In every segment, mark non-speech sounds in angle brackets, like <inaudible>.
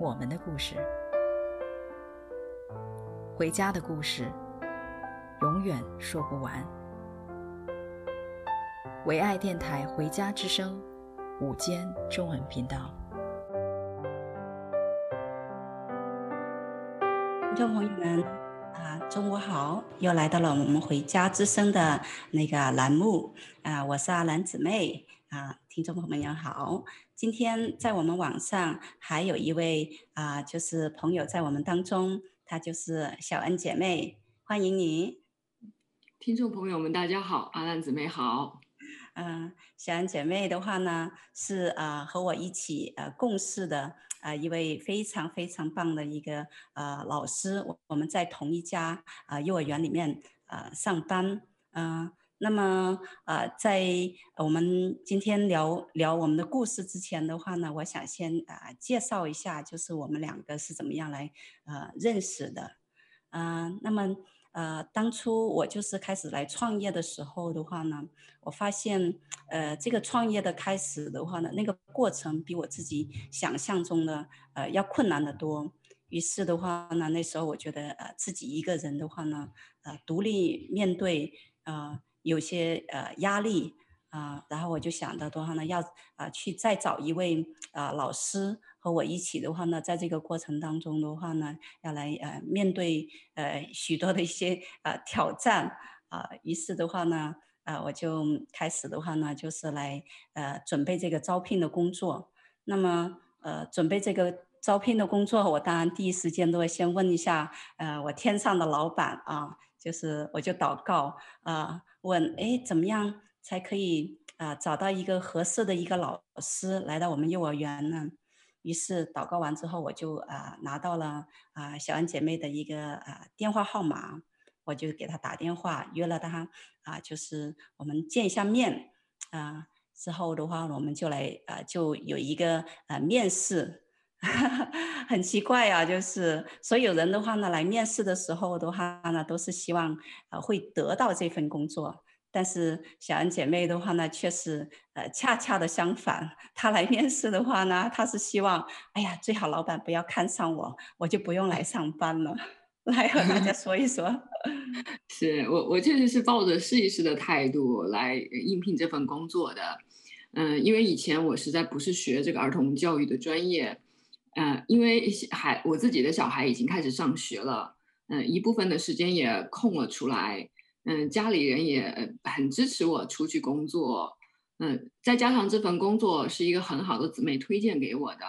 我们的故事，回家的故事，永远说不完。唯爱电台《回家之声》午间中文频道，听众朋友们啊，中午好！又来到了我们《回家之声》的那个栏目啊，我是阿兰姊妹啊，听众朋友们好。今天在我们网上还有一位啊、呃，就是朋友在我们当中，她就是小恩姐妹，欢迎你。听众朋友们，大家好，阿兰姊妹好。嗯、呃，小恩姐妹的话呢，是啊、呃、和我一起呃共事的啊、呃、一位非常非常棒的一个呃老师，我我们在同一家啊、呃、幼儿园里面啊、呃、上班，嗯、呃。那么，呃，在我们今天聊聊我们的故事之前的话呢，我想先啊、介绍一下，就是我们两个是怎么样来呃认识的，嗯、那么呃，当初我就是开始来创业的时候的话呢，我发现呃这个创业的开始的话呢，那个过程比我自己想象中的呃要困难得多。于是的话呢，那时候我觉得呃自己一个人的话呢，呃独立面对啊。呃有些呃压力啊、然后我就想到的话呢，要啊、去再找一位啊、老师和我一起的话呢，在这个过程当中的话呢，要来呃面对呃许多的一些呃挑战啊、于是的话呢，啊、我就开始的话呢，就是来呃准备这个招聘的工作。那么呃准备这个招聘的工作，我当然第一时间都会先问一下呃我天上的老板啊，就是我就祷告啊。问哎，怎么样才可以啊、找到一个合适的一个老师来到我们幼儿园呢？于是祷告完之后，我就啊、拿到了啊、小恩姐妹的一个啊、电话号码，我就给她打电话约了她啊、就是我们见一下面啊、之后的话，我们就来啊、就有一个啊、面试，<laughs> 很奇怪啊，就是所有人的话呢，来面试的时候的话呢，都是希望、呃、会得到这份工作。但是小恩姐妹的话呢，却是呃恰恰的相反。她来面试的话呢，她是希望，哎呀，最好老板不要看上我，我就不用来上班了。<laughs> 来和大家说一说。<laughs> 是我，我确实是抱着试一试的态度来应聘这份工作的。嗯，因为以前我实在不是学这个儿童教育的专业。嗯，因为孩我自己的小孩已经开始上学了，嗯，一部分的时间也空了出来。嗯，家里人也很支持我出去工作，嗯，再加上这份工作是一个很好的姊妹推荐给我的，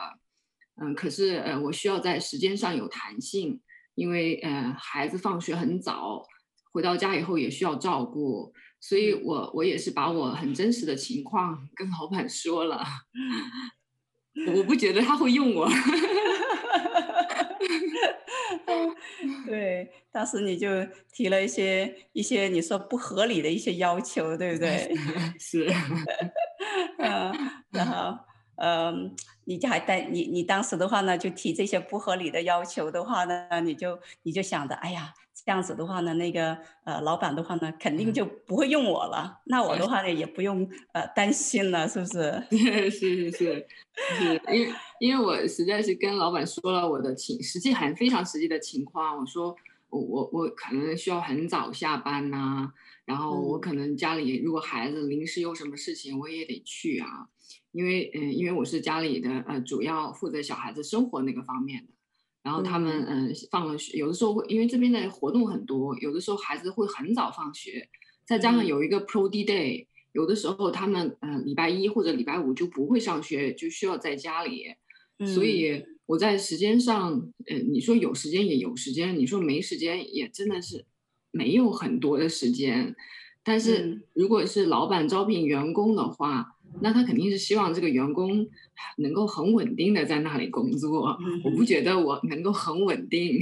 嗯，可是呃，我需要在时间上有弹性，因为呃，孩子放学很早，回到家以后也需要照顾，所以我我也是把我很真实的情况跟老板说了，我不觉得他会用我。<laughs> 对，当时你就提了一些一些你说不合理的一些要求，对不对？<laughs> 是，<laughs> 嗯，然后，嗯，你就还带你你当时的话呢，就提这些不合理的要求的话呢，你就你就想着，哎呀。这样子的话呢，那个呃，老板的话呢，肯定就不会用我了。嗯、那我的话呢，也不用呃担心了，是不是？<laughs> 是是是，是，因为因为我实在是跟老板说了我的情，实际很非常实际的情况。我说我我我可能需要很早下班呐、啊，然后我可能家里如果孩子临时有什么事情，我也得去啊。因为嗯，因为我是家里的呃主要负责小孩子生活那个方面的。然后他们嗯、呃、放了学，有的时候会因为这边的活动很多，有的时候孩子会很早放学，再加上有一个 Pro D Day，有的时候他们嗯、呃、礼拜一或者礼拜五就不会上学，就需要在家里，所以我在时间上，呃你说有时间也有时间，你说没时间也真的是没有很多的时间，但是如果是老板招聘员工的话，那他肯定是希望这个员工能够很稳定的在那里工作。嗯、我不觉得我能够很稳定。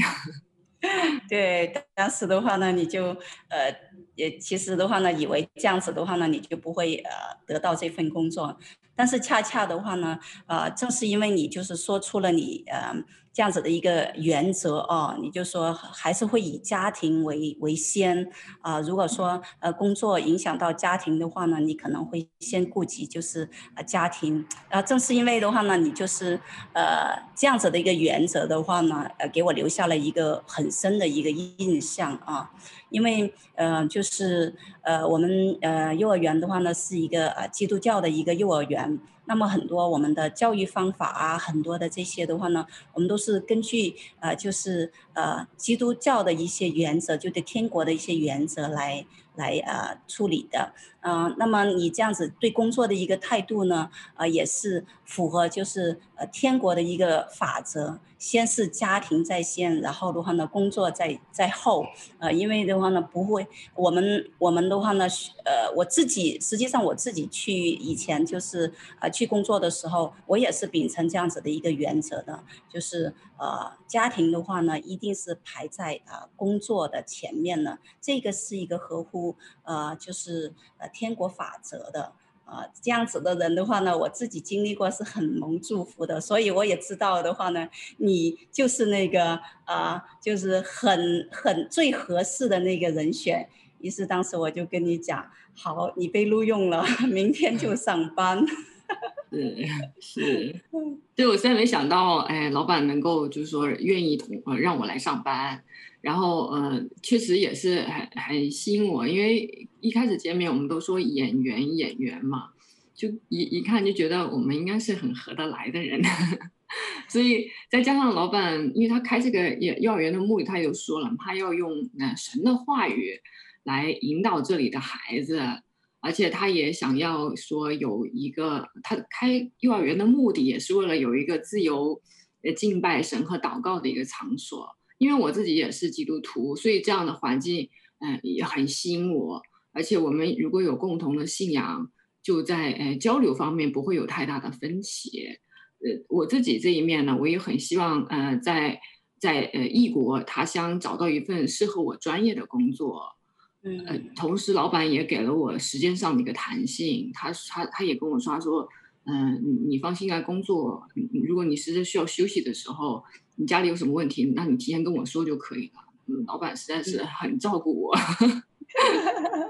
<laughs> 对，当时的话呢，你就呃，也其实的话呢，以为这样子的话呢，你就不会呃得到这份工作。但是恰恰的话呢，呃，正是因为你就是说出了你呃。这样子的一个原则哦，你就说还是会以家庭为为先啊、呃。如果说呃工作影响到家庭的话呢，你可能会先顾及就是呃家庭啊、呃。正是因为的话呢，你就是呃这样子的一个原则的话呢，呃给我留下了一个很深的一个印象啊。因为呃就是呃我们呃幼儿园的话呢是一个呃基督教的一个幼儿园。那么很多我们的教育方法啊，很多的这些的话呢，我们都是根据呃，就是呃基督教的一些原则，就对天国的一些原则来来呃处理的。嗯、呃，那么你这样子对工作的一个态度呢，呃，也是符合就是呃天国的一个法则。先是家庭在先，然后的话呢，工作在在后，呃，因为的话呢，不会，我们我们的话呢，呃，我自己实际上我自己去以前就是呃去工作的时候，我也是秉承这样子的一个原则的，就是呃家庭的话呢，一定是排在啊、呃、工作的前面的，这个是一个合乎呃就是呃天国法则的。啊，这样子的人的话呢，我自己经历过是很蒙祝福的，所以我也知道的话呢，你就是那个啊，就是很很最合适的那个人选。于是当时我就跟你讲，好，你被录用了，<laughs> 明天就上班。<laughs> <laughs> 是是，对，我现在没想到，哎，老板能够就是说愿意同呃让我来上班。然后，呃，确实也是很很吸引我，因为一开始见面，我们都说演员演员嘛，就一一看就觉得我们应该是很合得来的人，<laughs> 所以再加上老板，因为他开这个幼幼儿园的目的，他又说了，他要用那神的话语来引导这里的孩子，而且他也想要说有一个，他开幼儿园的目的也是为了有一个自由呃敬拜神和祷告的一个场所。因为我自己也是基督徒，所以这样的环境，嗯、也很吸引我。而且我们如果有共同的信仰，就在呃交流方面不会有太大的分歧。呃，我自己这一面呢，我也很希望，呃，在在呃异国他乡找到一份适合我专业的工作。嗯、呃，同时老板也给了我时间上的一个弹性。他他他也跟我说，他说，嗯、呃，你放心来工作。如果你实在需要休息的时候。你家里有什么问题？那你提前跟我说就可以了。嗯，老板实在是很照顾我。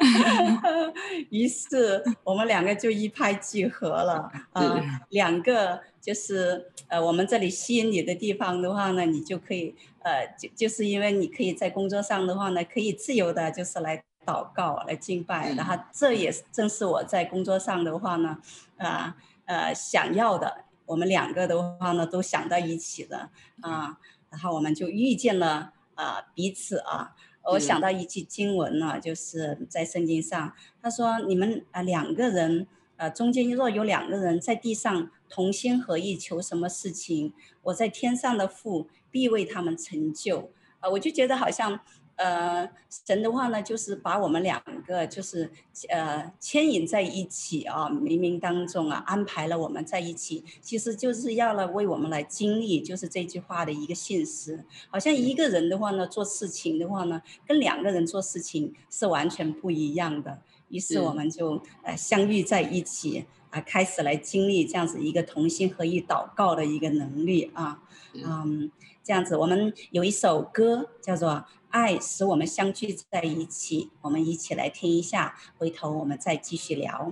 <laughs> 于是我们两个就一拍即合了。呃，两个就是呃，我们这里吸引你的地方的话呢，你就可以呃，就就是因为你可以在工作上的话呢，可以自由的，就是来祷告、来敬拜。然后这也正是我在工作上的话呢，啊呃，呃想要的。我们两个的话呢，都想到一起了啊，然后我们就遇见了啊彼此啊。我想到一句经文呢，就是在圣经上，他说：“你们啊两个人啊中间若有两个人在地上同心合意求什么事情，我在天上的父必为他们成就。”啊，我就觉得好像。呃，神的话呢，就是把我们两个就是呃牵引在一起啊，冥冥当中啊安排了我们在一起，其实就是要来为我们来经历，就是这句话的一个信实。好像一个人的话呢，做事情的话呢，跟两个人做事情是完全不一样的。于是我们就呃相遇在一起啊，开始来经历这样子一个同心合一祷告的一个能力啊，嗯，这样子我们有一首歌叫做。爱使我们相聚在一起，我们一起来听一下，回头我们再继续聊。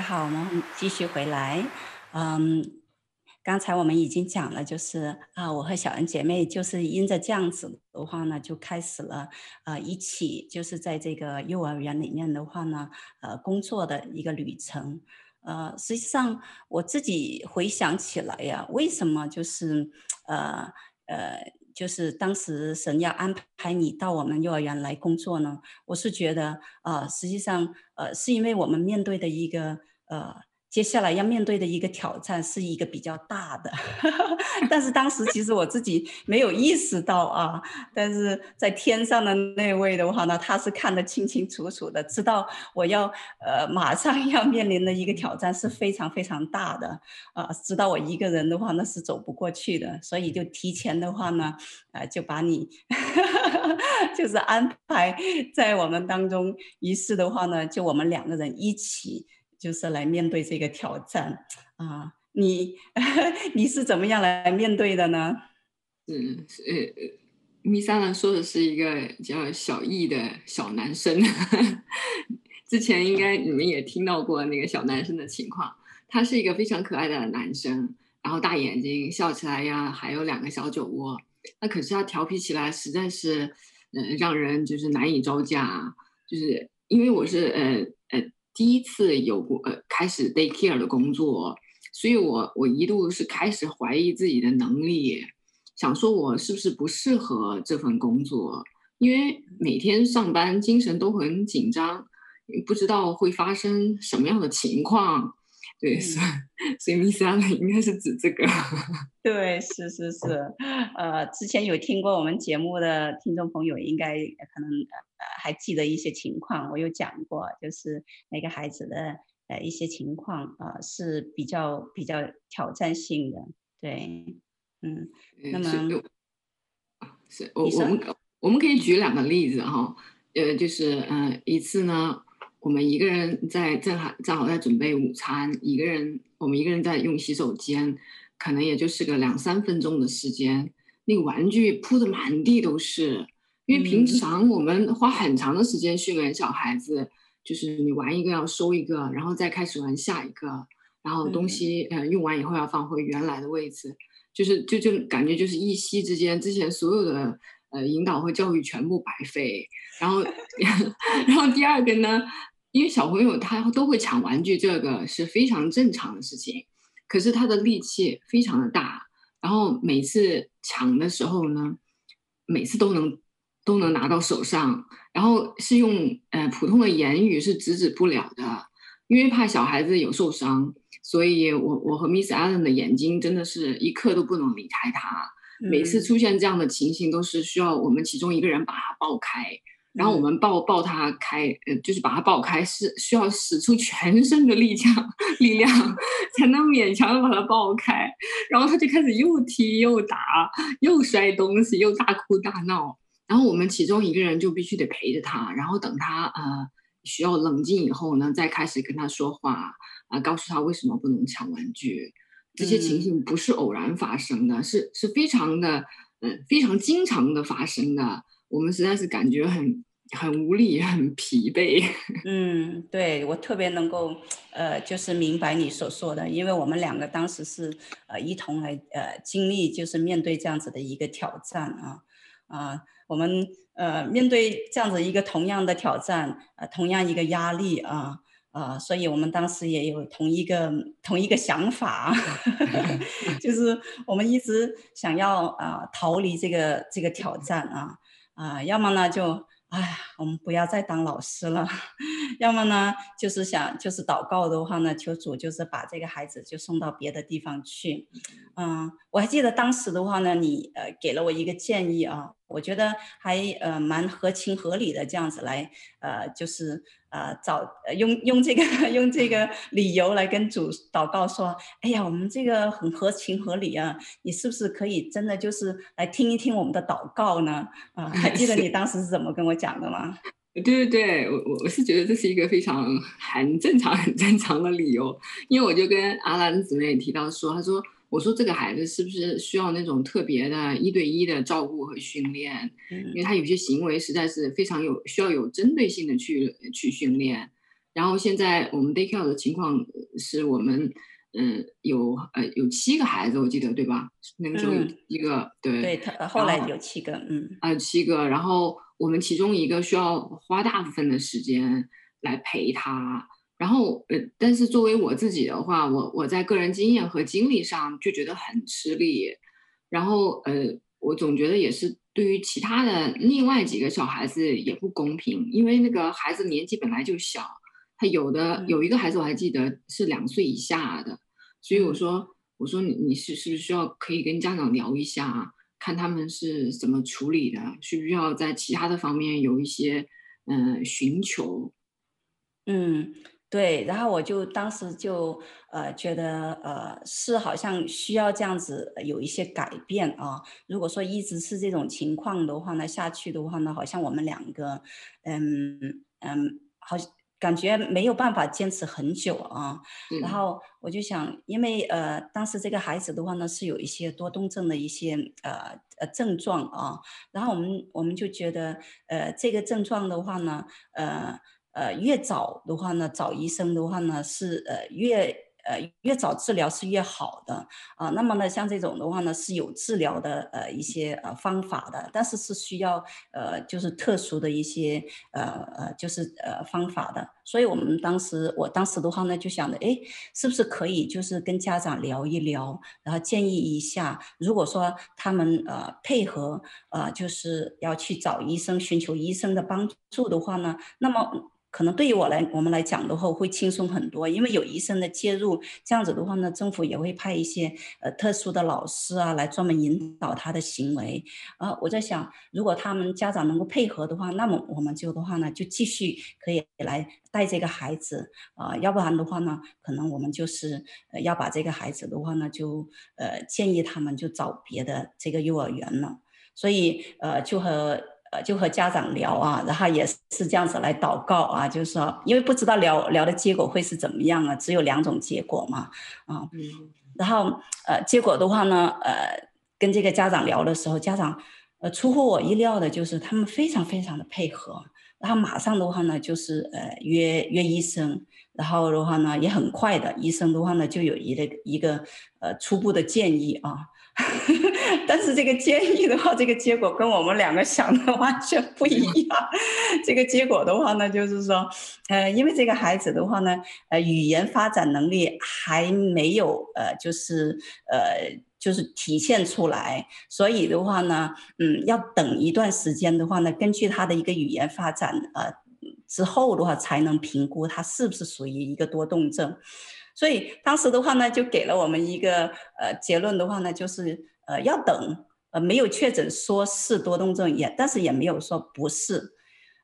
家好，我们继续回来。嗯，刚才我们已经讲了，就是啊，我和小恩姐妹就是因着这样子的话呢，就开始了啊，一起就是在这个幼儿园里面的话呢，呃，工作的一个旅程。呃，实际上我自己回想起来呀，为什么就是呃呃，就是当时神要安排你到我们幼儿园来工作呢？我是觉得啊，呃，实际上呃，是因为我们面对的一个呃。接下来要面对的一个挑战是一个比较大的，<laughs> 但是当时其实我自己没有意识到啊，但是在天上的那位的话呢，他是看得清清楚楚的，知道我要呃马上要面临的一个挑战是非常非常大的啊，知道我一个人的话那是走不过去的，所以就提前的话呢，呃就把你 <laughs> 就是安排在我们当中，于是的话呢，就我们两个人一起。就是来面对这个挑战啊，你 <laughs> 你是怎么样来面对的呢？嗯，呃，Miss Allen 说的是一个叫小易的小男生，<laughs> 之前应该你们也听到过那个小男生的情况，他是一个非常可爱的男生，然后大眼睛，笑起来呀还有两个小酒窝，那可是他调皮起来实在是，呃，让人就是难以招架，就是因为我是呃呃。第一次有过呃开始 daycare 的工作，所以我我一度是开始怀疑自己的能力，想说我是不是不适合这份工作，因为每天上班精神都很紧张，不知道会发生什么样的情况。对，所以所以 Miss Allen 应该是指这个。<laughs> 对，是是是，呃，之前有听过我们节目的听众朋友，应该可能呃还记得一些情况，我有讲过，就是那个孩子的呃一些情况啊、呃、是比较比较挑战性的。对，嗯，那么是我我们我们可以举两个例子哈，呃，就是嗯、呃、一次呢。我们一个人在正好正好在准备午餐，一个人我们一个人在用洗手间，可能也就是个两三分钟的时间，那个玩具铺的满地都是。因为平常我们花很长的时间训练小孩子，就是你玩一个要收一个，然后再开始玩下一个，然后东西呃用完以后要放回原来的位置，就是就就感觉就是一夕之间，之前所有的呃引导和教育全部白费。然后 <laughs> 然后第二个呢？因为小朋友他都会抢玩具，这个是非常正常的事情。可是他的力气非常的大，然后每次抢的时候呢，每次都能都能拿到手上，然后是用呃普通的言语是制止不了的，因为怕小孩子有受伤，所以我我和 Miss Allen 的眼睛真的是一刻都不能离开他。每次出现这样的情形，都是需要我们其中一个人把他抱开。然后我们抱抱他开，呃，就是把他抱开，是需要使出全身的力量，力量才能勉强的把他抱开。然后他就开始又踢又打，又摔东西，又大哭大闹。然后我们其中一个人就必须得陪着他，然后等他呃需要冷静以后呢，再开始跟他说话啊，呃，告诉他为什么不能抢玩具。这些情形不是偶然发生的，是是非常的，嗯，呃，非常经常的发生的。我们实在是感觉很很无力，很疲惫。<laughs> 嗯，对，我特别能够，呃，就是明白你所说的，因为我们两个当时是呃一同来呃经历，就是面对这样子的一个挑战啊啊，我们呃面对这样子一个同样的挑战，呃，同样一个压力啊啊，所以我们当时也有同一个同一个想法，<laughs> 就是我们一直想要啊逃离这个这个挑战啊。啊，要么呢就，哎，我们不要再当老师了；<laughs> 要么呢，就是想，就是祷告的话呢，求主就是把这个孩子就送到别的地方去。嗯，我还记得当时的话呢，你呃给了我一个建议啊，我觉得还呃蛮合情合理的，这样子来呃就是。呃，找用用这个 <laughs> 用这个理由来跟主祷告说，哎呀，我们这个很合情合理啊，你是不是可以真的就是来听一听我们的祷告呢？啊、呃，还记得你当时是怎么跟我讲的吗？<laughs> 对对对，我我我是觉得这是一个非常很正常很正常的理由，因为我就跟阿兰姊妹也提到说，他说。我说这个孩子是不是需要那种特别的一对一的照顾和训练？因为他有些行为实在是非常有需要有针对性的去去训练。然后现在我们 daycare 的情况是我们。嗯，有呃有七个孩子，我记得对吧？那个时候有一个，嗯、对对，他后来有七个，嗯啊、呃、七个，然后我们其中一个需要花大部分的时间来陪他，然后呃，但是作为我自己的话，我我在个人经验和经历上就觉得很吃力，然后呃，我总觉得也是对于其他的另外几个小孩子也不公平，因为那个孩子年纪本来就小。他有的有一个孩子我还记得是两岁以下的，所以我说我说你你是是不是需要可以跟家长聊一下，看他们是怎么处理的，需不需要在其他的方面有一些嗯、呃、寻求？嗯，对。然后我就当时就呃觉得呃是好像需要这样子有一些改变啊。如果说一直是这种情况的话呢，下去的话呢，好像我们两个嗯嗯好。感觉没有办法坚持很久啊，嗯、然后我就想，因为呃，当时这个孩子的话呢，是有一些多动症的一些呃呃症状啊，然后我们我们就觉得，呃，这个症状的话呢，呃呃，越早的话呢，找医生的话呢，是呃越。呃，越早治疗是越好的啊。那么呢，像这种的话呢，是有治疗的呃一些呃方法的，但是是需要呃就是特殊的一些呃呃就是呃方法的。所以我们当时，我当时的话呢，就想着，哎，是不是可以就是跟家长聊一聊，然后建议一下，如果说他们呃配合呃就是要去找医生，寻求医生的帮助的话呢，那么。可能对于我来，我们来讲的话会轻松很多，因为有医生的介入，这样子的话呢，政府也会派一些呃特殊的老师啊来专门引导他的行为。啊，我在想，如果他们家长能够配合的话，那么我们就的话呢，就继续可以来带这个孩子啊，要不然的话呢，可能我们就是呃要把这个孩子的话呢，就呃建议他们就找别的这个幼儿园了。所以呃就和。呃，就和家长聊啊，然后也是这样子来祷告啊，就是说，因为不知道聊聊的结果会是怎么样啊，只有两种结果嘛，啊，嗯，然后呃，结果的话呢，呃，跟这个家长聊的时候，家长呃出乎我意料的就是他们非常非常的配合，然后马上的话呢，就是呃约约医生，然后的话呢也很快的，医生的话呢就有一个一个呃初步的建议啊。这个建议的话，这个结果跟我们两个想的完全不一样。这个结果的话呢，就是说，呃，因为这个孩子的话呢，呃，语言发展能力还没有，呃，就是，呃，就是体现出来，所以的话呢，嗯，要等一段时间的话呢，根据他的一个语言发展，呃，之后的话才能评估他是不是属于一个多动症。所以当时的话呢，就给了我们一个呃结论的话呢，就是呃要等，呃没有确诊说是多动症也，但是也没有说不是，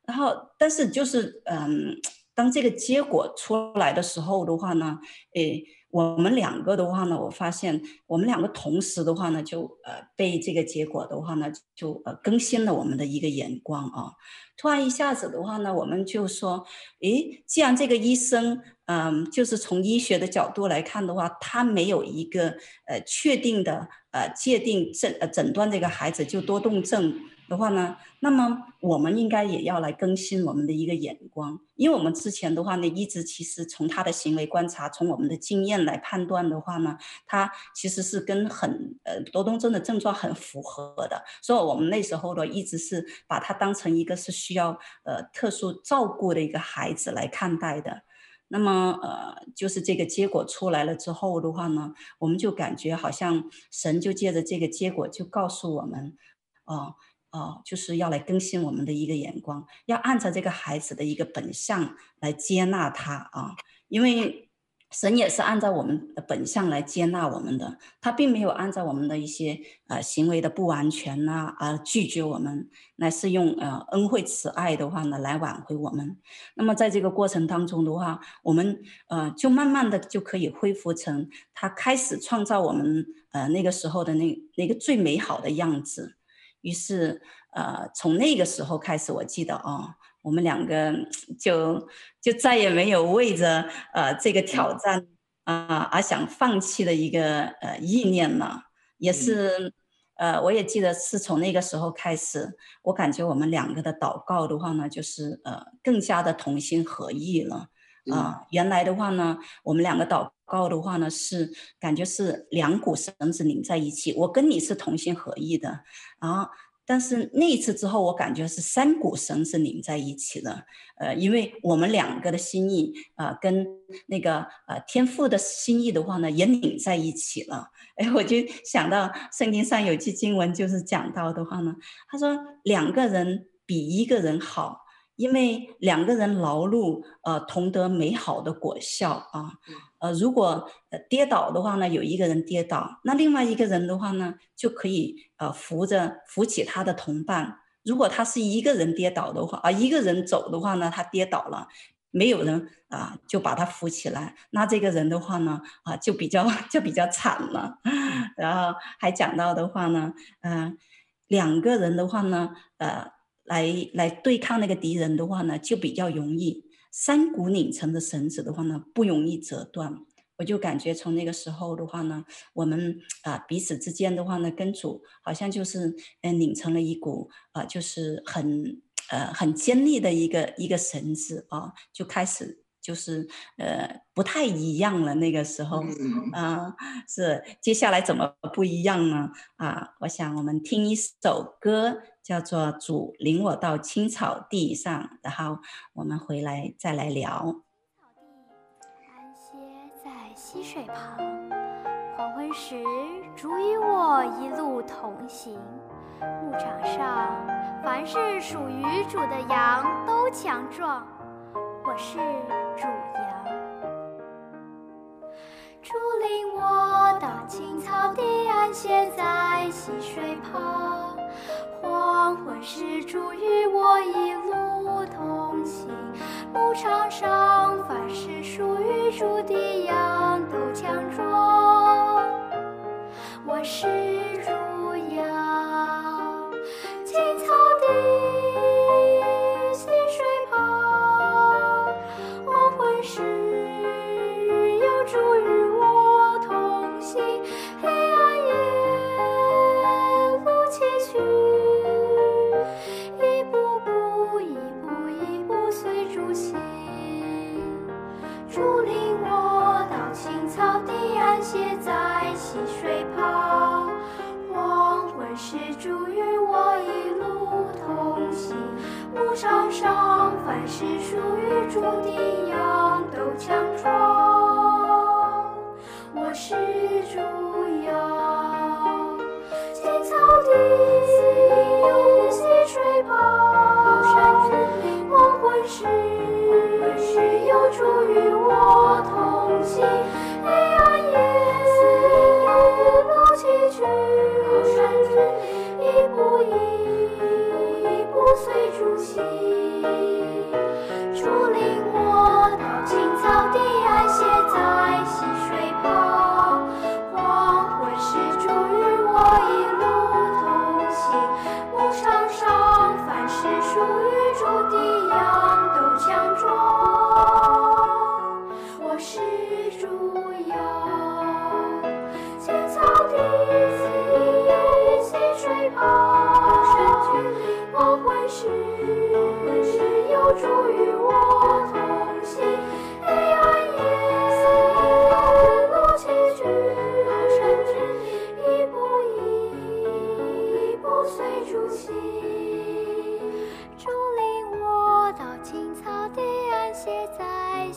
然后但是就是嗯、当这个结果出来的时候的话呢，诶，我们两个的话呢，我发现我们两个同时的话呢，就呃被这个结果的话呢，就呃更新了我们的一个眼光啊。突然一下子的话呢，我们就说，诶，既然这个医生，嗯，就是从医学的角度来看的话，他没有一个呃确定的呃界定诊呃诊断这个孩子就多动症。的话呢，那么我们应该也要来更新我们的一个眼光，因为我们之前的话呢，一直其实从他的行为观察，从我们的经验来判断的话呢，他其实是跟很呃多动症的症状很符合的，所以我们那时候呢，一直是把他当成一个是需要呃特殊照顾的一个孩子来看待的。那么呃，就是这个结果出来了之后的话呢，我们就感觉好像神就借着这个结果就告诉我们，哦。哦，就是要来更新我们的一个眼光，要按照这个孩子的一个本相来接纳他啊，因为神也是按照我们的本相来接纳我们的，他并没有按照我们的一些呃行为的不完全呐而拒绝我们，乃是用呃恩惠慈爱的话呢来挽回我们。那么在这个过程当中的话，我们呃就慢慢的就可以恢复成他开始创造我们呃那个时候的那那个最美好的样子。于是，呃，从那个时候开始，我记得哦，我们两个就就再也没有为着呃这个挑战啊、呃、而想放弃的一个呃意念了。也是，呃，我也记得是从那个时候开始，我感觉我们两个的祷告的话呢，就是呃更加的同心合意了。啊、呃，原来的话呢，我们两个祷告的话呢，是感觉是两股绳子拧在一起，我跟你是同心合意的啊。但是那一次之后，我感觉是三股绳是拧在一起的。呃，因为我们两个的心意啊、呃，跟那个呃天父的心意的话呢，也拧在一起了。哎，我就想到圣经上有句经文，就是讲到的话呢，他说两个人比一个人好。因为两个人劳碌，呃，同得美好的果效啊。呃，如果呃跌倒的话呢，有一个人跌倒，那另外一个人的话呢，就可以呃扶着扶起他的同伴。如果他是一个人跌倒的话，啊、一个人走的话呢，他跌倒了，没有人啊、就把他扶起来，那这个人的话呢，啊、就比较就比较惨了。<laughs> 然后还讲到的话呢，嗯、两个人的话呢，呃。来来对抗那个敌人的话呢，就比较容易。三股拧成的绳子的话呢，不容易折断。我就感觉从那个时候的话呢，我们啊、呃、彼此之间的话呢，跟主好像就是嗯拧成了一股啊、呃，就是很呃很尖利的一个一个绳子啊、呃，就开始。就是呃不太一样了，那个时候啊、呃、是接下来怎么不一样呢？啊，我想我们听一首歌，叫做《主领我到青草地上》，然后我们回来再来聊。安歇在溪水旁，黄昏时，主与我一路同行。牧场上，凡是属于主的羊都强壮。我是主羊，主领我到青草地，安歇在溪水旁。黄昏时，主与我一路同行。牧场上，凡是属于主的羊都强壮。我是主羊，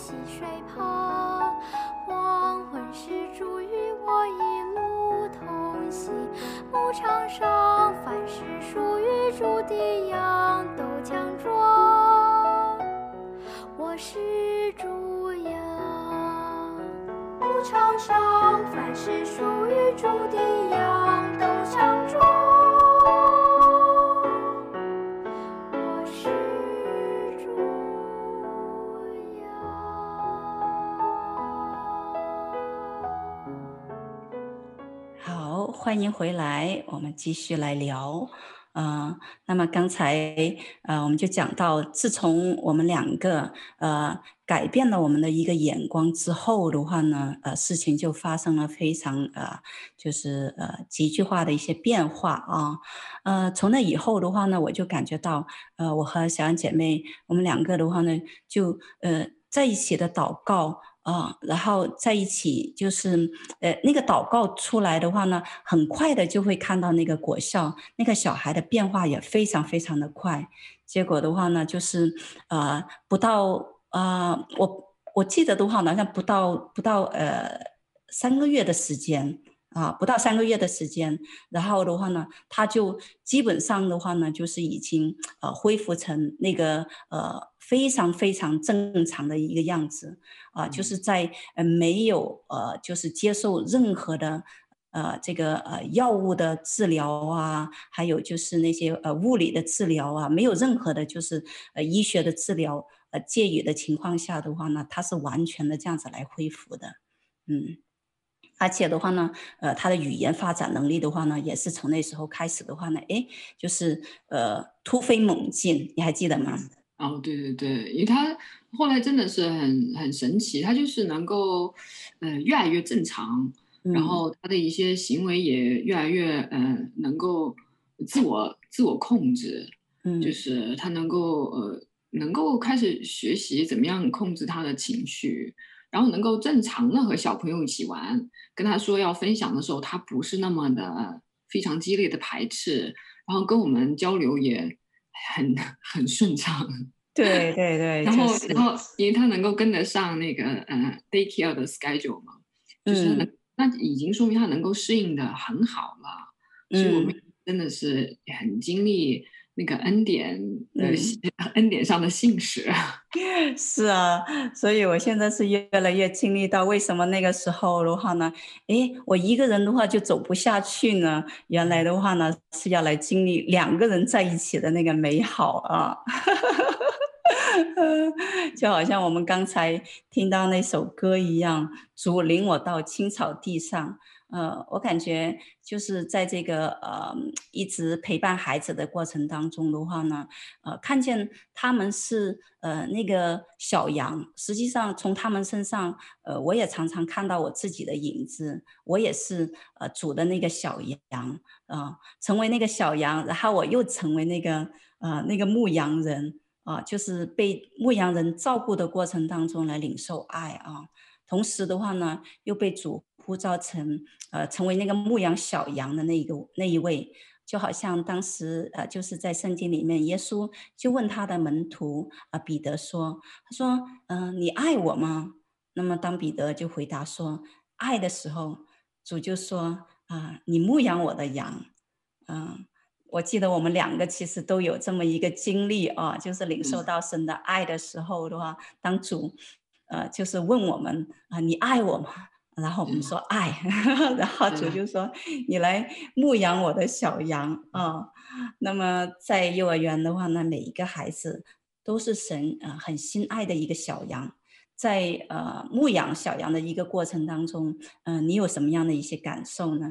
溪水旁，黄昏时，猪与我一路同行。牧场上，凡是属于猪的羊都强壮。我是猪羊，牧场上，凡是属于猪。欢迎回来，我们继续来聊。嗯、呃，那么刚才呃，我们就讲到，自从我们两个呃改变了我们的一个眼光之后的话呢，呃，事情就发生了非常呃，就是呃急剧化的一些变化啊。呃，从那以后的话呢，我就感觉到，呃，我和小安姐妹，我们两个的话呢，就呃。在一起的祷告啊，然后在一起就是呃那个祷告出来的话呢，很快的就会看到那个果效，那个小孩的变化也非常非常的快。结果的话呢，就是呃不到啊、呃，我我记得的话好像不到不到呃三个月的时间。啊，不到三个月的时间，然后的话呢，他就基本上的话呢，就是已经呃恢复成那个呃非常非常正常的一个样子。啊，就是在呃没有呃就是接受任何的呃这个呃药物的治疗啊，还有就是那些呃物理的治疗啊，没有任何的就是呃医学的治疗呃介入的情况下的话呢，他是完全的这样子来恢复的，嗯。而且的话呢，呃，他的语言发展能力的话呢，也是从那时候开始的话呢，哎，就是呃突飞猛进，你还记得吗？哦，对对对，因为他后来真的是很很神奇，他就是能够呃越来越正常，嗯，然后他的一些行为也越来越呃能够自我自我控制，嗯，就是他能够呃能够开始学习怎么样控制他的情绪。然后能够正常的和小朋友一起玩，跟他说要分享的时候，他不是那么的非常激烈的排斥，然后跟我们交流也很很顺畅。对对对。然后然后，因为他能够跟得上那个呃 daycare 的 schedule 嘛，就是那已经说明他能够适应的很好了。所以我们真的是很经历。那个恩典，呃、嗯，恩典上的信使，<laughs> 是啊，所以我现在是越来越经历到为什么那个时候的话呢，诶，我一个人的话就走不下去呢？原来的话呢，是要来经历两个人在一起的那个美好啊，<laughs> 就好像我们刚才听到那首歌一样，主领我到青草地上。呃，我感觉就是在这个呃一直陪伴孩子的过程当中的话呢，呃，看见他们是呃那个小羊，实际上从他们身上，呃，我也常常看到我自己的影子，我也是呃主的那个小羊啊，呃，成为那个小羊，然后我又成为那个呃那个牧羊人啊，呃，就是被牧羊人照顾的过程当中来领受爱啊，同时的话呢，又被主。呼召成呃成为那个牧羊小羊的那一个那一位，就好像当时呃就是在圣经里面，耶稣就问他的门徒啊、呃、彼得说，他说嗯、呃、你爱我吗？那么当彼得就回答说爱的时候，主就说啊、呃、你牧养我的羊，嗯、呃，我记得我们两个其实都有这么一个经历啊，就是领受到神的爱的时候的话，当主呃就是问我们啊、呃、你爱我吗？然后我们说爱，<laughs> 然后主就说：“你来牧养我的小羊啊、哦。”那么在幼儿园的话呢，每一个孩子都是神呃很心爱的一个小羊。在呃牧养小羊的一个过程当中，嗯、呃，你有什么样的一些感受呢？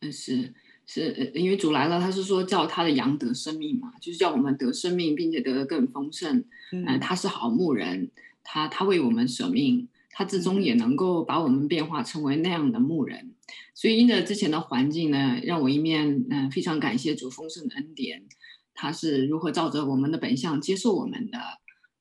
嗯，是是，因为主来了，他是说叫他的羊得生命嘛，就是叫我们得生命，并且得的更丰盛。嗯、呃，他是好牧人，他他为我们舍命。他最终也能够把我们变化成为那样的牧人，所以因着之前的环境呢，让我一面嗯、非常感谢主丰盛的恩典，他是如何照着我们的本相接受我们的，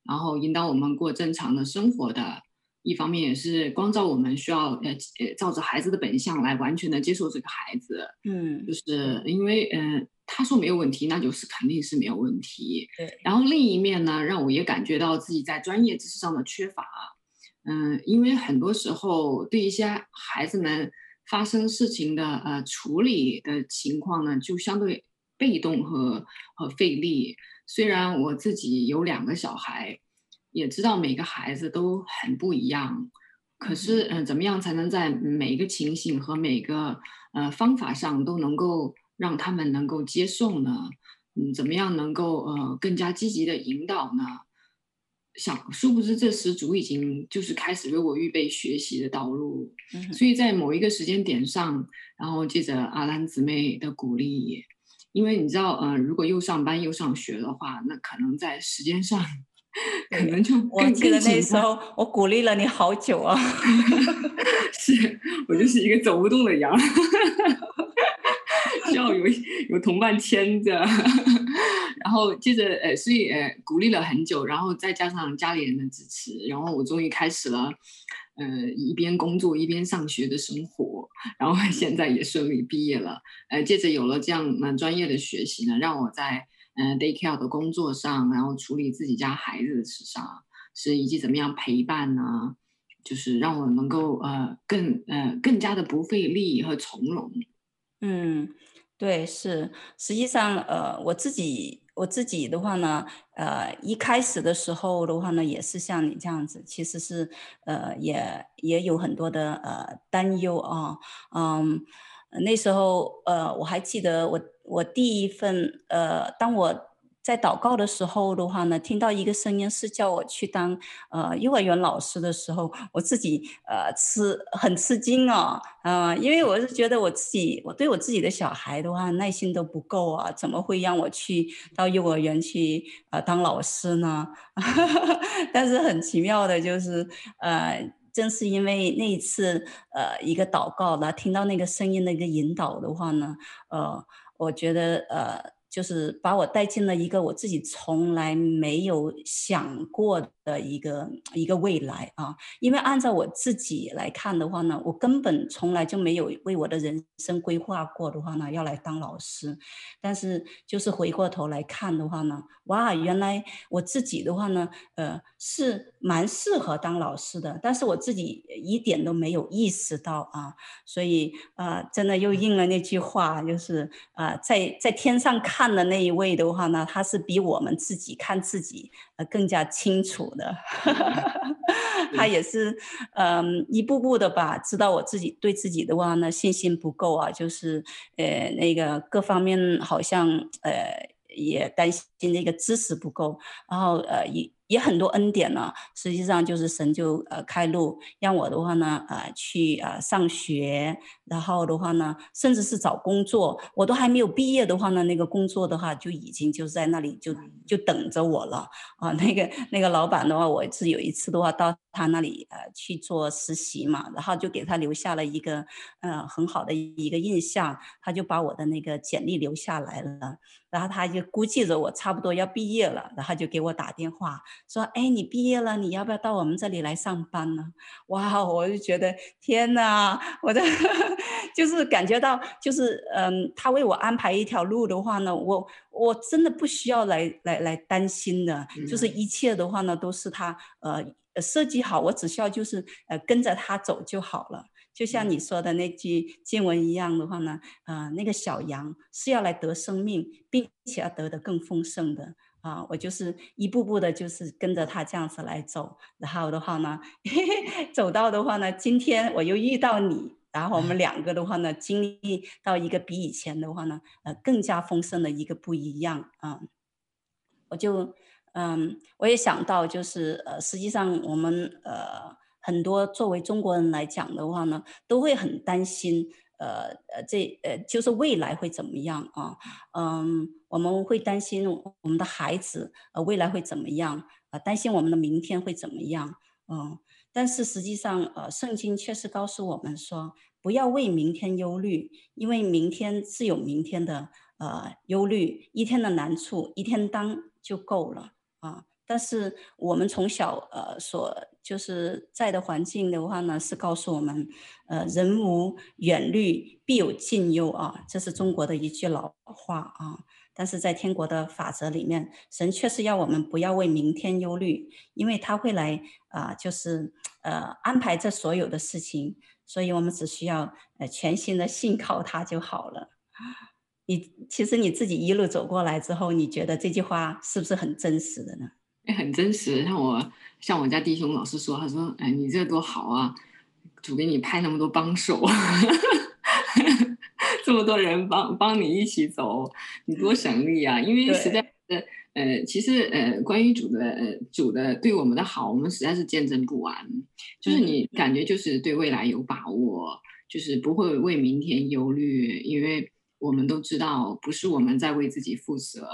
然后引导我们过正常的生活的，一方面也是光照我们需要呃呃照着孩子的本相来完全的接受这个孩子，嗯，就是因为嗯、呃、他说没有问题，那就是肯定是没有问题，对，然后另一面呢，让我也感觉到自己在专业知识上的缺乏。嗯，因为很多时候对一些孩子们发生事情的呃处理的情况呢，就相对被动和和费力。虽然我自己有两个小孩，也知道每个孩子都很不一样，可是嗯、呃，怎么样才能在每一个情形和每个呃方法上都能够让他们能够接受呢？嗯，怎么样能够呃更加积极的引导呢？想，殊不知这时主已经就是开始为我预备学习的道路，嗯、所以在某一个时间点上，然后借着阿兰姊妹的鼓励，因为你知道，呃，如果又上班又上学的话，那可能在时间上可能就 <laughs> 我记得那时候我鼓励了你好久啊，<laughs> 是我就是一个走不动的羊，<laughs> 需要有有同伴牵着。然后接着呃，所以呃，鼓励了很久，然后再加上家里人的支持，然后我终于开始了呃一边工作一边上学的生活，然后现在也顺利毕业了。呃，接着有了这样蛮专业的学习呢，让我在呃 daycare 的工作上，然后处理自己家孩子的事上，是以及怎么样陪伴呢？就是让我能够呃更呃更加的不费力和从容。嗯，对，是，实际上呃我自己我自己的话呢，呃一开始的时候的话呢，也是像你这样子，其实是呃也也有很多的呃担忧啊，嗯，那时候呃我还记得我我第一份呃当我。在祷告的时候的话呢，听到一个声音是叫我去当呃幼儿园老师的时候，我自己呃吃很吃惊啊、哦，啊、因为我是觉得我自己我对我自己的小孩的话耐心都不够啊，怎么会让我去到幼儿园去呃当老师呢？<laughs> 但是很奇妙的就是呃，正是因为那一次呃一个祷告呢，听到那个声音的一个引导的话呢，呃，我觉得呃。就是把我带进了一个我自己从来没有想过的一个一个未来啊，因为按照我自己来看的话呢，我根本从来就没有为我的人生规划过的话呢，要来当老师。但是就是回过头来看的话呢，哇，原来我自己的话呢，呃，是蛮适合当老师的，但是我自己一点都没有意识到啊，所以啊、呃，真的又应了那句话，就是啊、在在天上看的那一位的话呢，他是比我们自己看自己呃更加清楚的。<laughs> 他也是，嗯，一步步的吧，知道我自己对自己的话呢，信心不够啊，就是，呃，那个各方面好像，呃，也担心那个知识不够，然后，呃，也。也很多恩典呢，实际上就是神就呃开路，让我的话呢，呃去呃上学，然后的话呢，甚至是找工作，我都还没有毕业的话呢，那个工作的话就已经就在那里就就等着我了啊。那个那个老板的话，我是有一次的话到他那里呃去做实习嘛，然后就给他留下了一个呃很好的一个印象，他就把我的那个简历留下来了。然后他就估计着我差不多要毕业了，然后就给我打电话说：“哎，你毕业了，你要不要到我们这里来上班呢？”哇，我就觉得天哪，我的 <laughs> 就是感觉到就是嗯，他为我安排一条路的话呢，我我真的不需要来来来担心的，就是一切的话呢都是他呃设计好，我只需要就是呃跟着他走就好了。就像你说的那句经文一样的话呢，啊、呃，那个小羊是要来得生命，并且要得的更丰盛的啊！我就是一步步的，就是跟着他这样子来走，然后的话呢，嘿 <laughs> 嘿走到的话呢，今天我又遇到你，然后我们 <laughs> 两个的话呢，经历到一个比以前的话呢，呃，更加丰盛的一个不一样啊！我就嗯，我也想到，就是呃，实际上我们呃。很多作为中国人来讲的话呢，都会很担心，呃呃，这呃就是未来会怎么样啊？嗯，我们会担心我们的孩子呃未来会怎么样？呃，担心我们的明天会怎么样？嗯，但是实际上呃，圣经确实告诉我们说，不要为明天忧虑，因为明天自有明天的呃忧虑，一天的难处一天当就够了啊。但是我们从小呃所就是在的环境的话呢，是告诉我们，呃，人无远虑，必有近忧啊，这是中国的一句老话啊。但是在天国的法则里面，神确实要我们不要为明天忧虑，因为他会来啊、就是呃安排这所有的事情，所以我们只需要呃全心的信靠他就好了。你其实你自己一路走过来之后，你觉得这句话是不是很真实的呢？很真实，像我像我家弟兄老师说，他说：“哎，你这多好啊，主给你派那么多帮手，<laughs> 这么多人帮帮你一起走，你多省力啊！因为实在是，呃，其实呃，关于主的呃主的对我们的好，我们实在是见证不完。就是你感觉就是对未来有把握，就是不会为明天忧虑，因为我们都知道，不是我们在为自己负责。”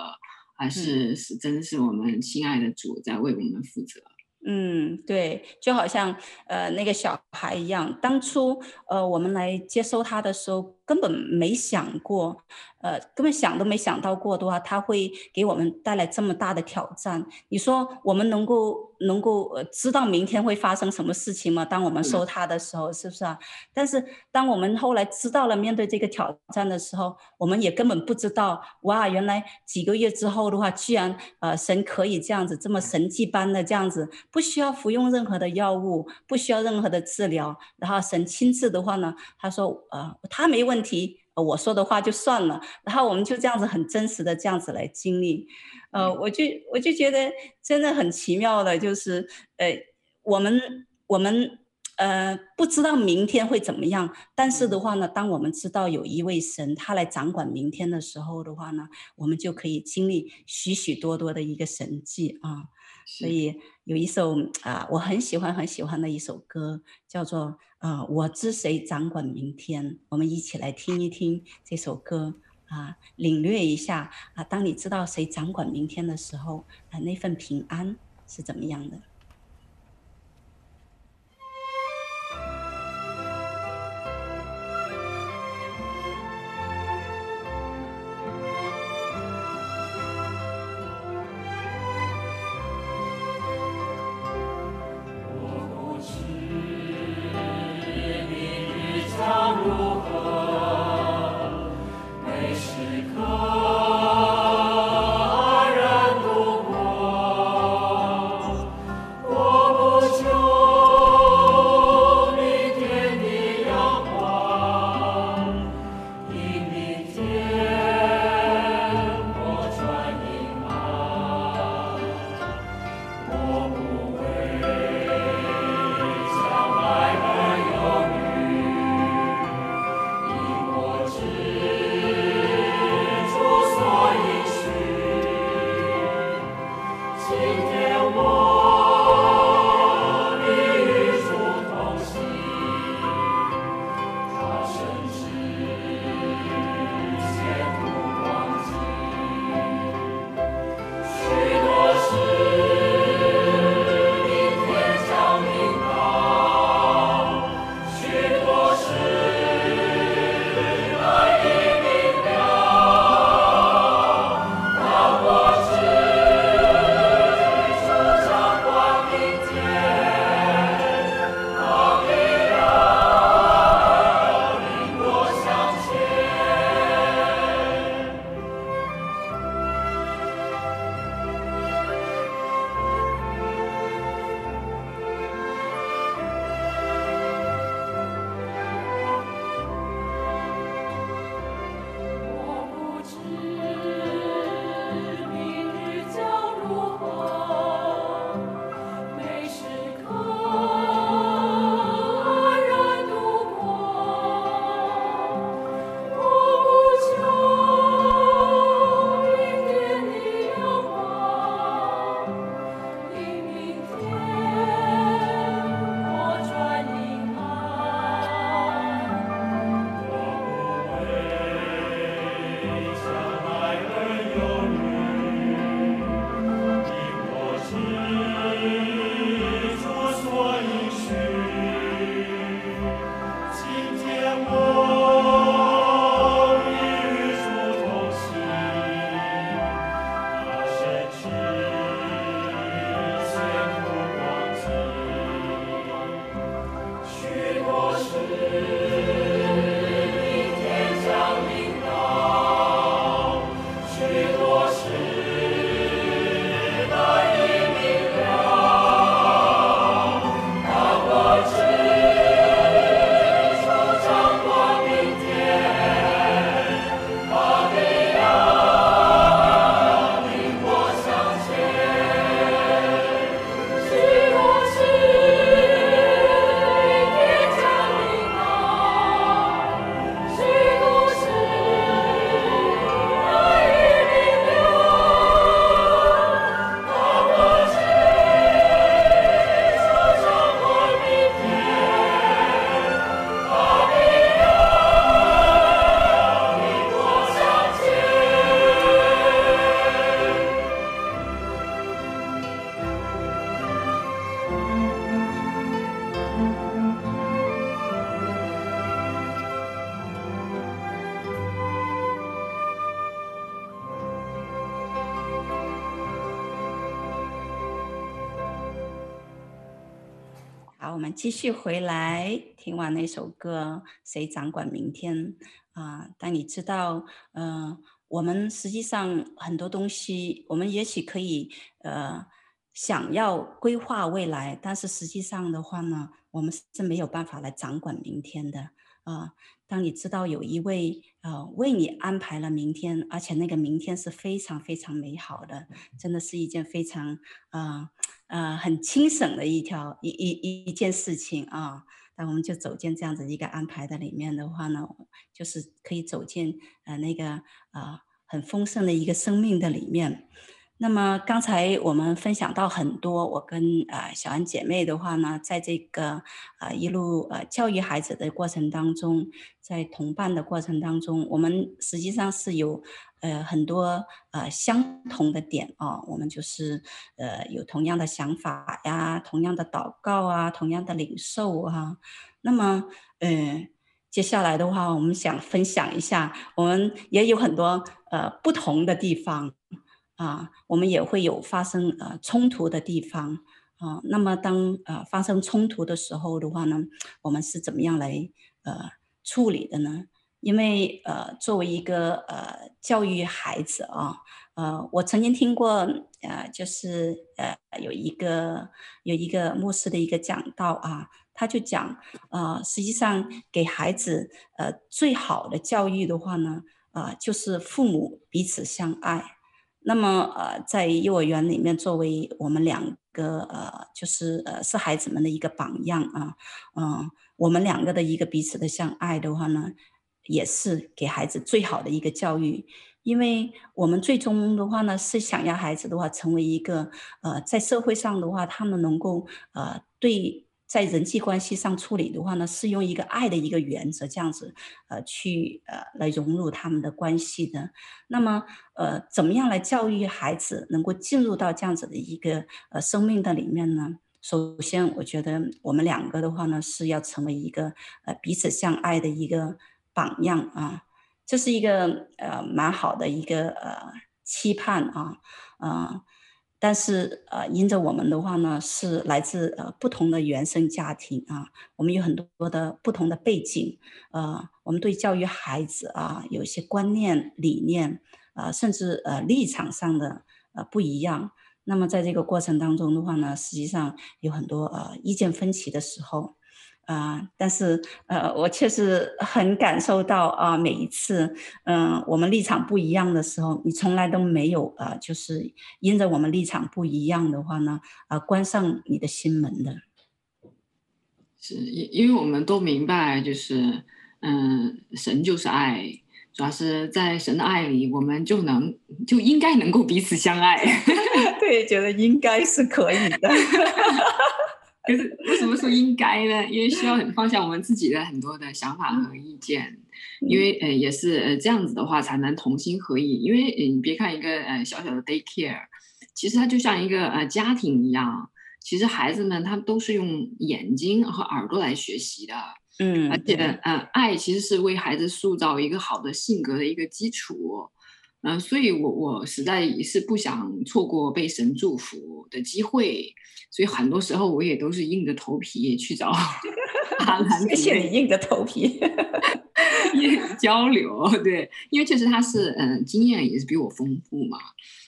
还是是，真是我们亲爱的主在为我们负责。嗯，对，就好像呃那个小孩一样，当初呃我们来接收他的时候，根本没想过，呃，根本想都没想到过的话，它会给我们带来这么大的挑战。你说我们能够能够呃知道明天会发生什么事情吗？当我们收它的时候，是不是啊？但是当我们后来知道了面对这个挑战的时候，我们也根本不知道，哇，原来几个月之后的话，居然呃神可以这样子这么神迹般的这样子，不需要服用任何的药物，不需要任何的治疗，然后神亲自的话呢，他说呃他没问题，我说的话就算了，然后我们就这样子很真实的这样子来经历，呃，我就我就觉得真的很奇妙的，就是呃我们我们。呃，不知道明天会怎么样，但是的话呢，当我们知道有一位神他来掌管明天的时候的话呢，我们就可以经历许许多多的一个神迹啊。所以有一首啊，我很喜欢很喜欢的一首歌，叫做啊，我知谁掌管明天。我们一起来听一听这首歌啊，领略一下啊，当你知道谁掌管明天的时候啊，那份平安是怎么样的。我们继续回来，听完那首歌《谁掌管明天》啊，当你知道，嗯、呃，我们实际上很多东西，我们也许可以呃想要规划未来，但是实际上的话呢，我们是没有办法来掌管明天的啊。当你知道有一位呃为你安排了明天，而且那个明天是非常非常美好的，真的是一件非常啊。呃，很清省的一条一一一一件事情啊，那我们就走进这样子一个安排的里面的话呢，就是可以走进呃那个啊很丰盛的一个生命的里面。那么刚才我们分享到很多，我跟呃小安姐妹的话呢，在这个呃一路呃教育孩子的过程当中，在同伴的过程当中，我们实际上是有呃很多呃相同的点啊，我们就是呃有同样的想法呀，同样的祷告啊，同样的领受啊。那么呃接下来的话，我们想分享一下，我们也有很多呃不同的地方。啊，我们也会有发生呃冲突的地方啊。那么当呃发生冲突的时候的话呢，我们是怎么样来呃处理的呢？因为呃作为一个呃教育孩子啊，呃我曾经听过呃就是呃有一个有一个牧师的一个讲道啊，他就讲呃实际上给孩子呃最好的教育的话呢，啊、呃、就是父母彼此相爱。那么呃，在幼儿园里面，作为我们两个呃，就是呃，是孩子们的一个榜样啊，嗯、我们两个的一个彼此的相爱的话呢，也是给孩子最好的一个教育，因为我们最终的话呢，是想要孩子的话成为一个呃，在社会上的话，他们能够呃对。在人际关系上处理的话呢，是用一个爱的一个原则这样子，呃，去呃来融入他们的关系的。那么，呃，怎么样来教育孩子能够进入到这样子的一个呃生命的里面呢？首先，我觉得我们两个的话呢，是要成为一个呃彼此相爱的一个榜样啊，这是一个呃蛮好的一个呃期盼啊，啊、呃。但是，呃，因着我们的话呢，是来自呃不同的原生家庭啊，我们有很多的不同的背景，呃，我们对教育孩子啊，有一些观念、理念啊，甚至呃立场上的呃不一样。那么在这个过程当中的话呢，实际上有很多呃意见分歧的时候。啊、呃，但是呃，我确实很感受到啊、呃，每一次嗯、呃，我们立场不一样的时候，你从来都没有啊、呃，就是因着我们立场不一样的话呢，啊、呃，关上你的心门的。是，因因为我们都明白，就是嗯，神就是爱，主要是在神的爱里，我们就能就应该能够彼此相爱。<laughs> 对，觉得应该是可以的。<laughs> <laughs> 可是为什么说应该呢？因为需要很放下我们自己的很多的想法和意见，嗯、因为呃也是呃这样子的话才能同心合意。因为你别看一个呃小小的 daycare，其实它就像一个呃家庭一样。其实孩子们他们都是用眼睛和耳朵来学习的，嗯，而且呃爱其实是为孩子塑造一个好的性格的一个基础。嗯、呃，所以我我实在是不想错过被神祝福的机会。所以很多时候我也都是硬着头皮去找 <laughs> 阿兰，谢谢你硬着头皮 <laughs> 交流，对，因为确实他是嗯、呃、经验也是比我丰富嘛。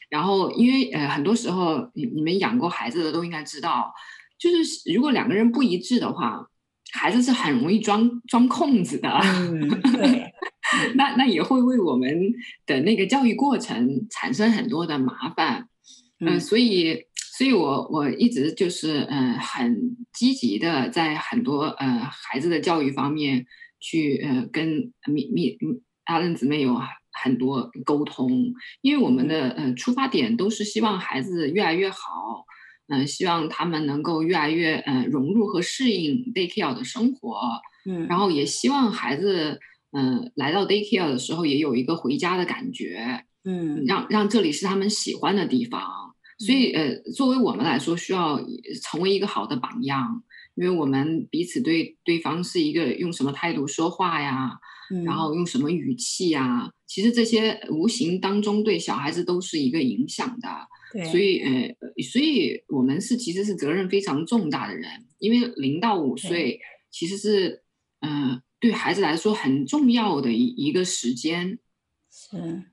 然后因为呃很多时候你你们养过孩子的都应该知道，就是如果两个人不一致的话，孩子是很容易钻钻空子的。嗯，对，<laughs> <laughs> 那那也会为我们的那个教育过程产生很多的麻烦。嗯，呃、所以。所以我，我我一直就是，嗯、呃，很积极的在很多呃孩子的教育方面去呃跟米米阿伦姊妹有很多沟通，因为我们的呃出发点都是希望孩子越来越好，嗯、呃，希望他们能够越来越呃融入和适应 daycare 的生活，嗯，然后也希望孩子嗯、呃、来到 daycare 的时候也有一个回家的感觉，嗯，让让这里是他们喜欢的地方。所以，呃，作为我们来说，需要成为一个好的榜样，因为我们彼此对对方是一个用什么态度说话呀，嗯、然后用什么语气呀，其实这些无形当中对小孩子都是一个影响的。所以呃，所以我们是其实是责任非常重大的人，因为零到五岁其实是呃对孩子来说很重要的一一个时间。是，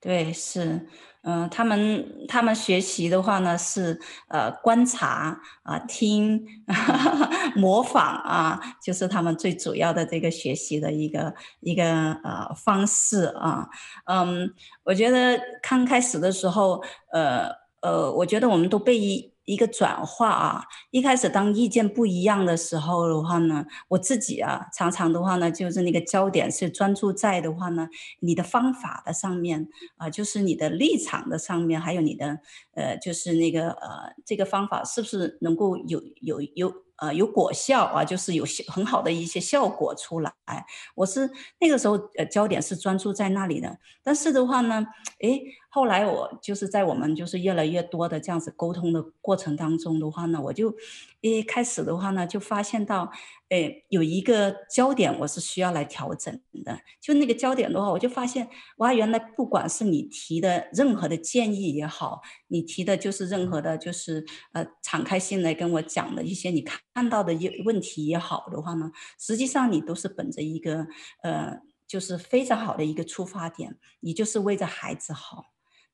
对，是。嗯、他们他们学习的话呢，是呃观察啊、呃，听哈哈，<laughs> 模仿啊，就是他们最主要的这个学习的一个一个呃方式啊。嗯，我觉得刚开始的时候，呃呃，我觉得我们都被一。个转化啊，一开始当意见不一样的时候的话呢，我自己啊，常常的话呢，就是那个焦点是专注在的话呢，你的方法的上面啊，就是你的立场的上面，还有你的呃，就是那个呃，这个方法是不是能够有有有。呃，有果效啊，就是有很好的一些效果出来。我是那个时候，呃，焦点是专注在那里的。但是的话呢，诶，后来我就是在我们就是越来越多的这样子沟通的过程当中的话呢，我就一开始的话呢，就发现到。诶，有一个焦点我是需要来调整的，就那个焦点的话，我就发现哇，原来不管是你提的任何的建议也好，你提的就是任何的，就是呃敞开心来跟我讲的一些你看到的一问题也好的话呢，实际上你都是本着一个呃，就是非常好的一个出发点，你就是为着孩子好。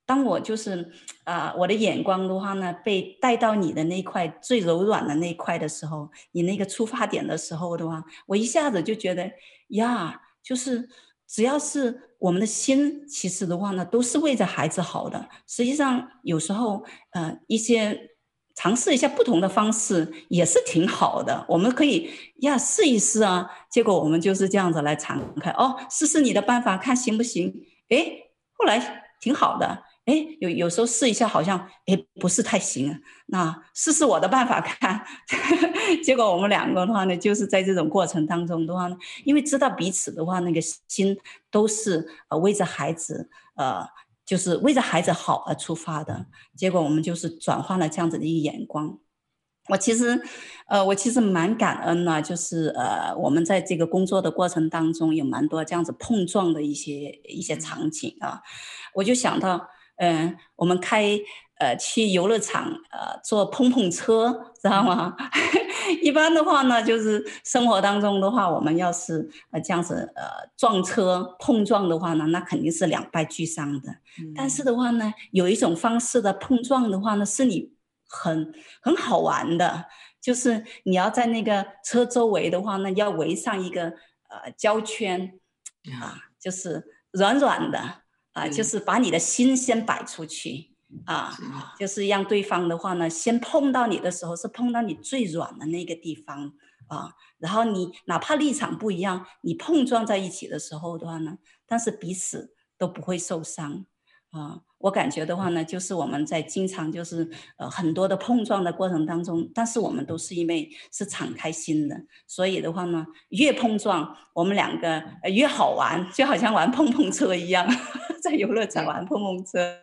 当我就是啊、我的眼光的话呢，被带到你的那块最柔软的那一块的时候，你那个出发点的时候的话，我一下子就觉得呀，就是只要是我们的心，其实的话呢，都是为着孩子好的。实际上，有时候呃，一些尝试一下不同的方式也是挺好的。我们可以呀试一试啊，结果我们就是这样子来敞开哦，试试你的办法，看行不行？诶，后来挺好的。哎，有有时候试一下，好像哎不是太行啊。那试试我的办法看，<laughs> 结果我们两个的话呢，就是在这种过程当中的话呢，因为知道彼此的话，那个心都是呃为着孩子，呃，就是为着孩子好而出发的。结果我们就是转换了这样子的一个眼光。我其实，呃，我其实蛮感恩呢，就是呃，我们在这个工作的过程当中有蛮多这样子碰撞的一些一些场景啊，我就想到。嗯，我们开呃去游乐场呃坐碰碰车，<laughs> 知道吗？一般的话呢，就是生活当中的话，我们要是呃这样子呃撞车碰撞的话呢，那肯定是两败俱伤的。嗯。但是的话呢，有一种方式的碰撞的话呢，是你很很好玩的，就是你要在那个车周围的话呢，要围上一个呃胶圈啊，就是软软的。啊，就是把你的心先摆出去啊，就是让对方的话呢，先碰到你的时候是碰到你最软的那个地方啊，然后你哪怕立场不一样，你碰撞在一起的时候的话呢，但是彼此都不会受伤啊。我感觉的话呢，就是我们在经常就是呃很多的碰撞的过程当中，但是我们都是因为是敞开心的，所以的话呢，越碰撞我们两个呃越好玩，就好像玩碰碰车一样，<laughs> 在游乐场玩碰碰车，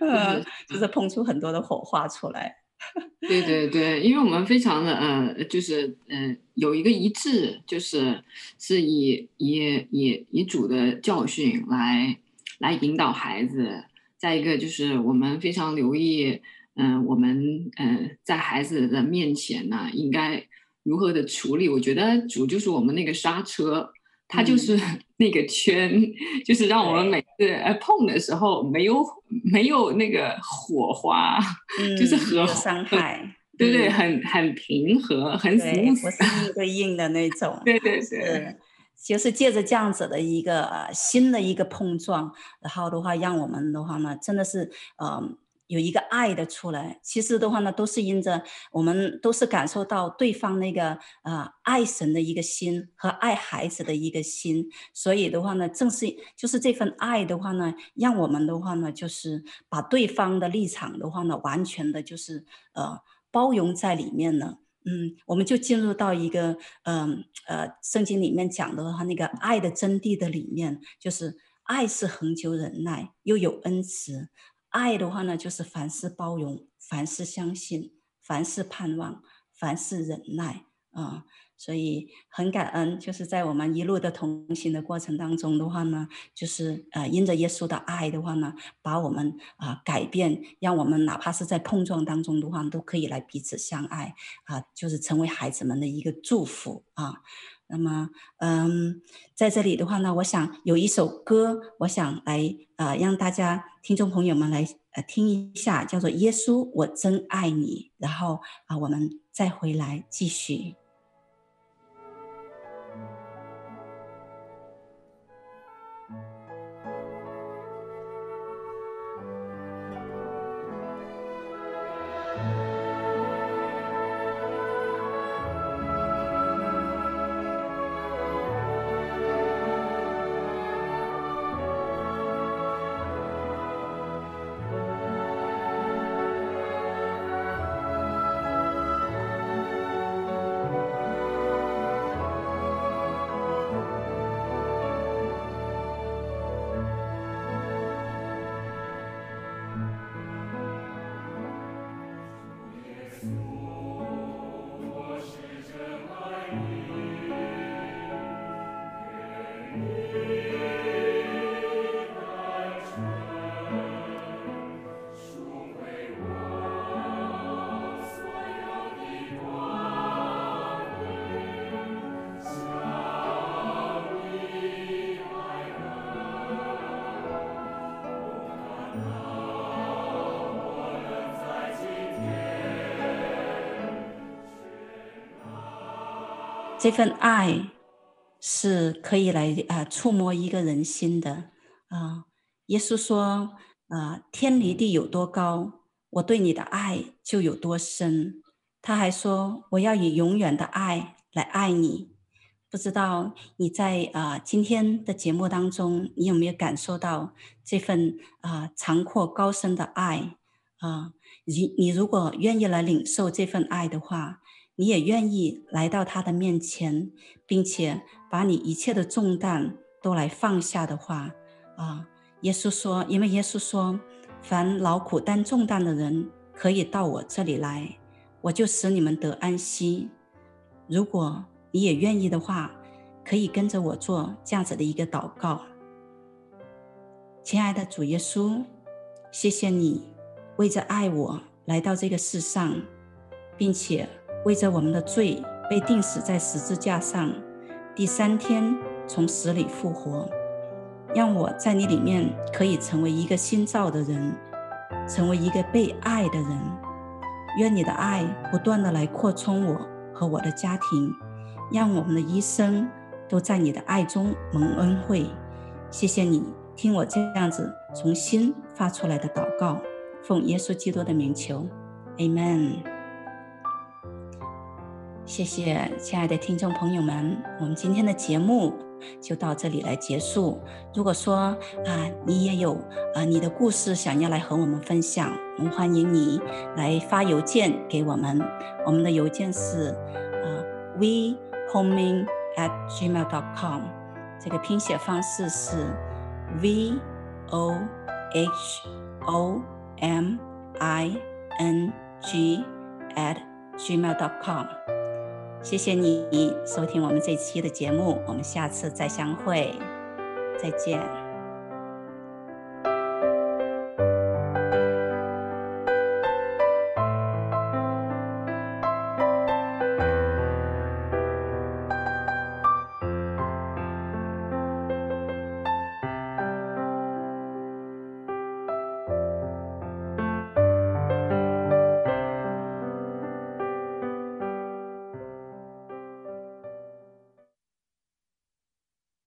呃，就是碰出很多的火花出来。<laughs> 对对对，因为我们非常的呃，就是嗯、呃、有一个一致，就是是以以以以主的教训来来引导孩子。再一个就是我们非常留意，嗯、呃，我们嗯、呃、在孩子的面前呢，应该如何的处理？我觉得主就是我们那个刹车，它就是 <laughs> 那个圈，嗯、就是让我们每次呃碰的时候没有没有那个火花，嗯、就是和伤害，对对，很很平和，很死不是硬对硬的那种，<laughs> 对对对。就是借着这样子的一个呃新的一个碰撞，然后的话，让我们的话呢，真的是呃有一个爱的出来。其实的话呢，都是因着我们都是感受到对方那个呃爱神的一个心和爱孩子的一个心，所以的话呢，正是就是这份爱的话呢，让我们的话呢，就是把对方的立场的话呢，完全的就是呃包容在里面了。嗯，我们就进入到一个，嗯呃，圣经里面讲的话，那个爱的真谛的里面，就是爱是恒久忍耐，又有恩慈。爱的话呢，就是凡事包容，凡事相信，凡事盼望，凡事忍耐啊，所以很感恩，就是在我们一路的同行的过程当中的话呢，就是呃，因着耶稣的爱的话呢，把我们啊、改变，让我们哪怕是在碰撞当中的话，都可以来彼此相爱啊、就是成为孩子们的一个祝福啊。那么，嗯，在这里的话呢，我想有一首歌，我想来呃让大家听众朋友们来呃听一下，叫做《耶稣，我真爱你》，然后啊、我们再回来继续。这份爱是可以来啊触摸一个人心的啊。耶稣说啊，天离地有多高，我对你的爱就有多深。他还说，我要以永远的爱来爱你。不知道你在啊今天的节目当中，你有没有感受到这份啊长阔高深的爱啊？你你如果愿意来领受这份爱的话。你也愿意来到他的面前，并且把你一切的重担都来放下的话，啊，耶稣说，因为耶稣说，凡劳苦担重担的人可以到我这里来，我就使你们得安息。如果你也愿意的话，可以跟着我做这样子的一个祷告。亲爱的主耶稣，谢谢你为着爱我来到这个世上，并且。为着我们的罪被钉死在十字架上，第三天从死里复活，让我在你里面可以成为一个新造的人，成为一个被爱的人。愿你的爱不断的来扩充我和我的家庭，让我们的一生都在你的爱中蒙恩惠。谢谢你听我这样子从心发出来的祷告，奉耶稣基督的名求，Amen。谢谢，亲爱的听众朋友们，我们今天的节目就到这里来结束。如果说啊，你也有啊你的故事想要来和我们分享，我们欢迎你来发邮件给我们。我们的邮件是啊，vohoming at gmail dot com，这个拼写方式是 v o h o m i n g at gmail dot com。谢谢你收听我们这期的节目，我们下次再相会，再见。